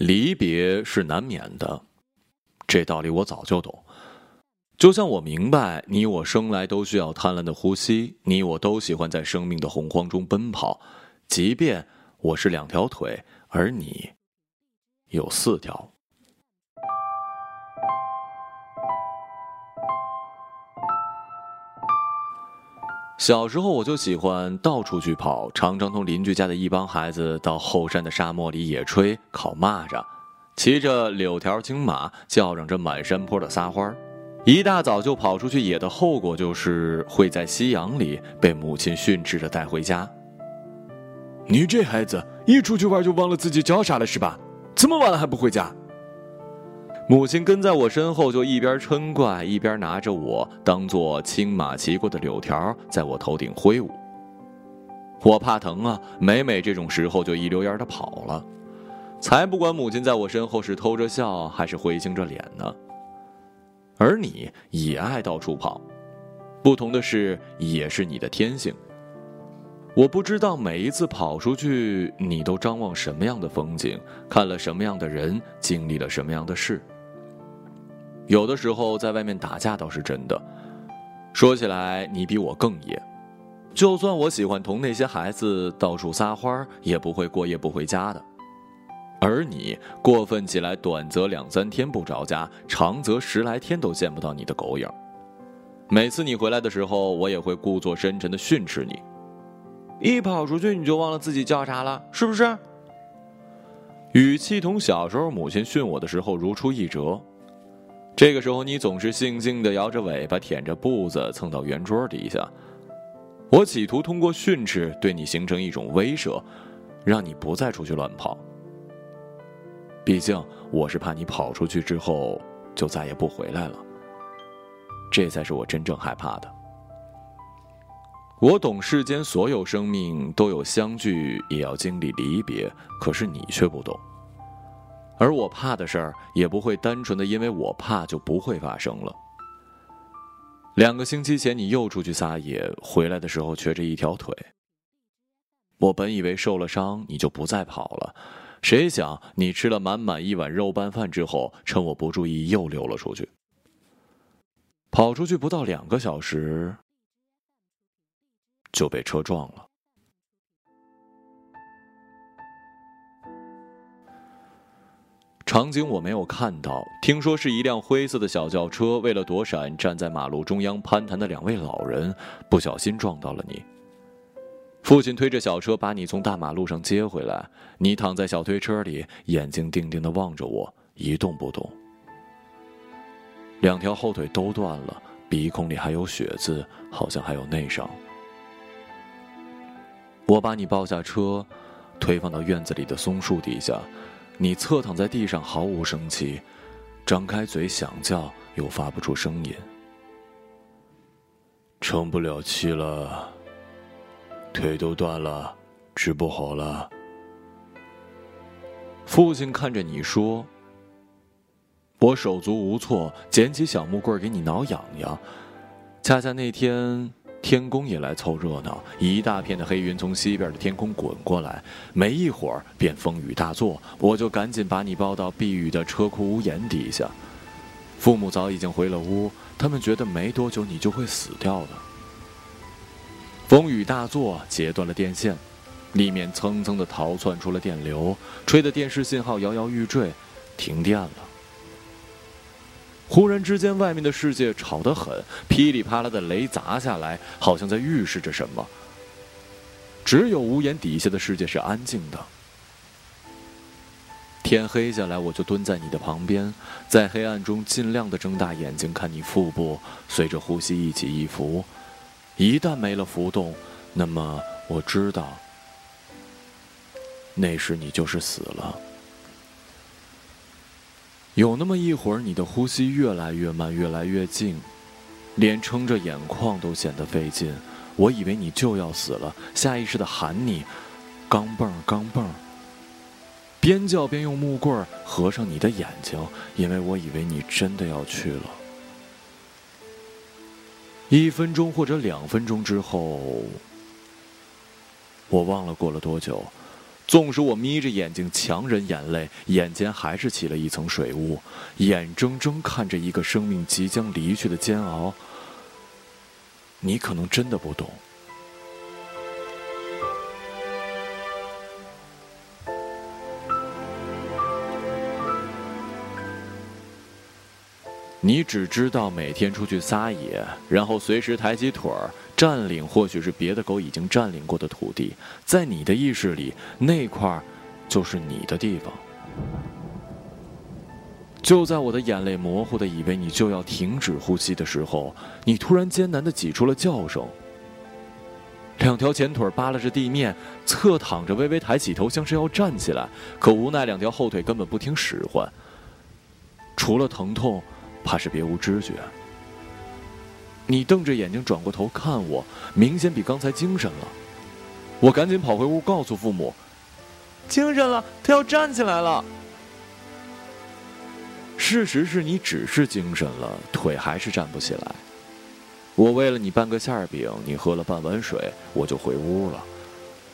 离别是难免的，这道理我早就懂。就像我明白，你我生来都需要贪婪的呼吸，你我都喜欢在生命的洪荒中奔跑，即便我是两条腿，而你有四条。小时候我就喜欢到处去跑，常常同邻居家的一帮孩子到后山的沙漠里野炊、烤蚂蚱，骑着柳条青马，叫嚷着满山坡的撒欢儿。一大早就跑出去野的后果就是会在夕阳里被母亲训斥着带回家。你这孩子一出去玩就忘了自己叫啥了是吧？这么晚了还不回家？母亲跟在我身后就一边嗔怪，一边拿着我当做青马骑过的柳条在我头顶挥舞。我怕疼啊，每每这种时候就一溜烟的跑了，才不管母亲在我身后是偷着笑还是灰青着脸呢。而你也爱到处跑，不同的是，也是你的天性。我不知道每一次跑出去，你都张望什么样的风景，看了什么样的人，经历了什么样的事。有的时候在外面打架倒是真的，说起来你比我更野。就算我喜欢同那些孩子到处撒欢，也不会过夜不回家的。而你过分起来，短则两三天不着家，长则十来天都见不到你的狗影。每次你回来的时候，我也会故作深沉的训斥你：一跑出去你就忘了自己叫啥了，是不是？语气同小时候母亲训我的时候如出一辙。这个时候你总是悻悻的摇着尾巴，舔着步子蹭到圆桌底下。我企图通过训斥对你形成一种威慑，让你不再出去乱跑。毕竟我是怕你跑出去之后就再也不回来了，这才是我真正害怕的。我懂世间所有生命都有相聚，也要经历离别，可是你却不懂。而我怕的事儿也不会单纯的因为我怕就不会发生了。两个星期前你又出去撒野，回来的时候瘸着一条腿。我本以为受了伤你就不再跑了。谁想你吃了满满一碗肉拌饭之后，趁我不注意又溜了出去。跑出去不到两个小时，就被车撞了。场景我没有看到，听说是一辆灰色的小轿车，为了躲闪站在马路中央攀谈的两位老人，不小心撞到了你。父亲推着小车把你从大马路上接回来，你躺在小推车里，眼睛定定的望着我，一动不动。两条后腿都断了，鼻孔里还有血渍，好像还有内伤。我把你抱下车，推放到院子里的松树底下，你侧躺在地上毫无生气，张开嘴想叫又发不出声音，撑不了气了。腿都断了，治不好了。父亲看着你说：“我手足无措，捡起小木棍给你挠痒痒。恰恰那天天公也来凑热闹，一大片的黑云从西边的天空滚过来，没一会儿便风雨大作。我就赶紧把你抱到避雨的车库屋檐底下。父母早已经回了屋，他们觉得没多久你就会死掉的。”风雨大作，截断了电线，里面蹭蹭的逃窜出了电流，吹得电视信号摇摇欲坠，停电了。忽然之间，外面的世界吵得很，噼里啪啦的雷砸下来，好像在预示着什么。只有屋檐底下的世界是安静的。天黑下来，我就蹲在你的旁边，在黑暗中尽量的睁大眼睛看你腹部随着呼吸一起一伏。一旦没了浮动，那么我知道，那时你就是死了。有那么一会儿，你的呼吸越来越慢，越来越近，连撑着眼眶都显得费劲。我以为你就要死了，下意识的喊你：“钢蹦，钢蹦！”边叫边用木棍合上你的眼睛，因为我以为你真的要去了。一分钟或者两分钟之后，我忘了过了多久，纵使我眯着眼睛强忍眼泪，眼前还是起了一层水雾，眼睁睁看着一个生命即将离去的煎熬。你可能真的不懂。你只知道每天出去撒野，然后随时抬起腿儿占领，或许是别的狗已经占领过的土地。在你的意识里，那块儿就是你的地方。就在我的眼泪模糊的以为你就要停止呼吸的时候，你突然艰难的挤出了叫声。两条前腿扒拉着地面，侧躺着，微微抬起头，像是要站起来，可无奈两条后腿根本不听使唤。除了疼痛。怕是别无知觉。你瞪着眼睛转过头看我，明显比刚才精神了。我赶紧跑回屋告诉父母：“精神了，他要站起来了。”事实是你只是精神了，腿还是站不起来。我为了你半个馅饼，你喝了半碗水，我就回屋了。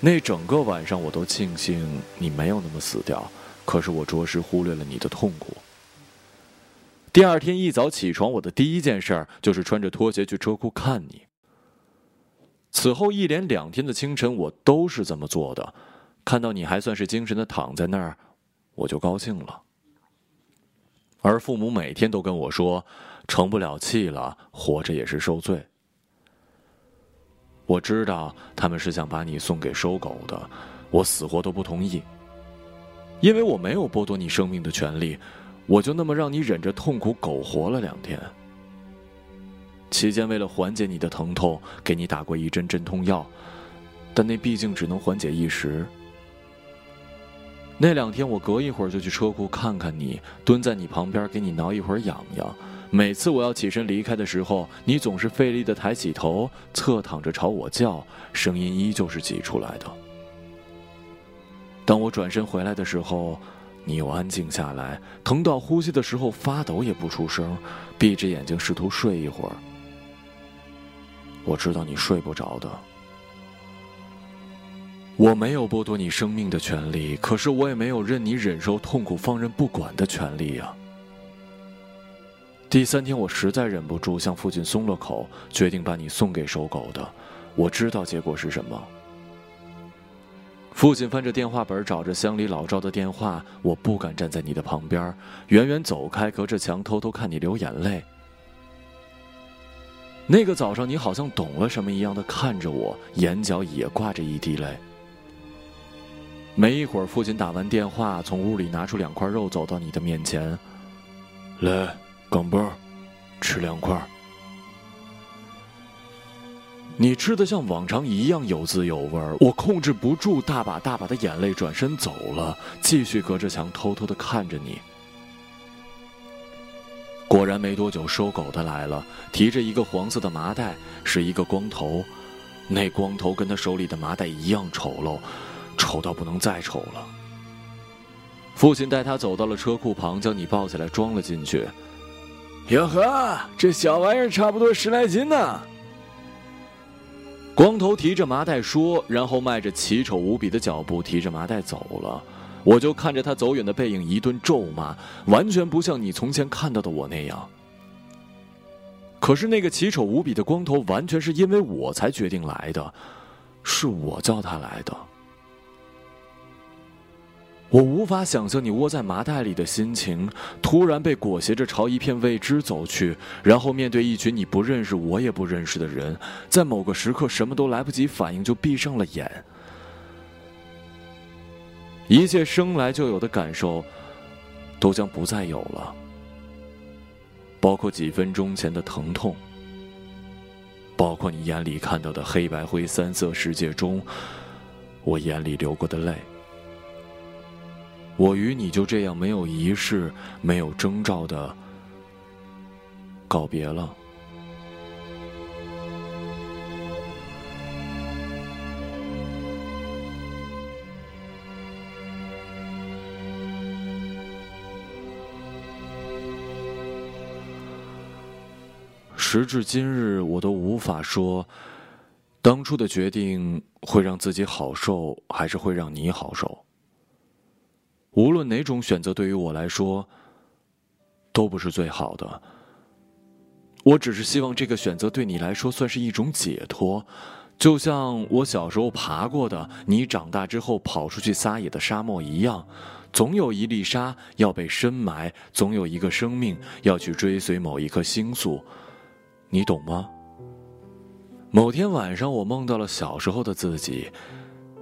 那整个晚上，我都庆幸你没有那么死掉，可是我着实忽略了你的痛苦。第二天一早起床，我的第一件事儿就是穿着拖鞋去车库看你。此后一连两天的清晨，我都是这么做的。看到你还算是精神的躺在那儿，我就高兴了。而父母每天都跟我说，成不了气了，活着也是受罪。我知道他们是想把你送给收狗的，我死活都不同意，因为我没有剥夺你生命的权利。我就那么让你忍着痛苦苟活了两天。期间为了缓解你的疼痛，给你打过一针镇痛药，但那毕竟只能缓解一时。那两天我隔一会儿就去车库看看你，蹲在你旁边给你挠一会儿痒痒。每次我要起身离开的时候，你总是费力的抬起头，侧躺着朝我叫，声音依旧是挤出来的。当我转身回来的时候。你又安静下来，疼到呼吸的时候发抖也不出声，闭着眼睛试图睡一会儿。我知道你睡不着的。我没有剥夺你生命的权利，可是我也没有任你忍受痛苦放任不管的权利呀。第三天，我实在忍不住向父亲松了口，决定把你送给收狗的。我知道结果是什么。父亲翻着电话本，找着乡里老赵的电话。我不敢站在你的旁边，远远走开，隔着墙偷偷看你流眼泪。那个早上，你好像懂了什么一样的看着我，眼角也挂着一滴泪。没一会儿，父亲打完电话，从屋里拿出两块肉，走到你的面前，来，钢镚吃两块。你吃的像往常一样有滋有味儿，我控制不住大把大把的眼泪，转身走了，继续隔着墙偷偷的看着你。果然没多久，收狗的来了，提着一个黄色的麻袋，是一个光头，那光头跟他手里的麻袋一样丑陋，丑到不能再丑了。父亲带他走到了车库旁，将你抱起来装了进去。哟呵，这小玩意儿差不多十来斤呢。光头提着麻袋说，然后迈着奇丑无比的脚步提着麻袋走了。我就看着他走远的背影，一顿咒骂，完全不像你从前看到的我那样。可是那个奇丑无比的光头，完全是因为我才决定来的，是我叫他来的。我无法想象你窝在麻袋里的心情，突然被裹挟着朝一片未知走去，然后面对一群你不认识、我也不认识的人，在某个时刻什么都来不及反应就闭上了眼，一切生来就有的感受都将不再有了，包括几分钟前的疼痛，包括你眼里看到的黑白灰三色世界中，我眼里流过的泪。我与你就这样没有仪式、没有征兆的告别了。时至今日，我都无法说当初的决定会让自己好受，还是会让你好受？无论哪种选择，对于我来说，都不是最好的。我只是希望这个选择对你来说算是一种解脱，就像我小时候爬过的，你长大之后跑出去撒野的沙漠一样。总有一粒沙要被深埋，总有一个生命要去追随某一颗星宿，你懂吗？某天晚上，我梦到了小时候的自己，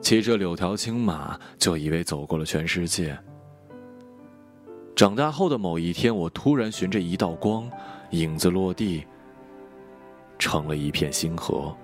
骑着柳条青马，就以为走过了全世界。长大后的某一天，我突然循着一道光，影子落地，成了一片星河。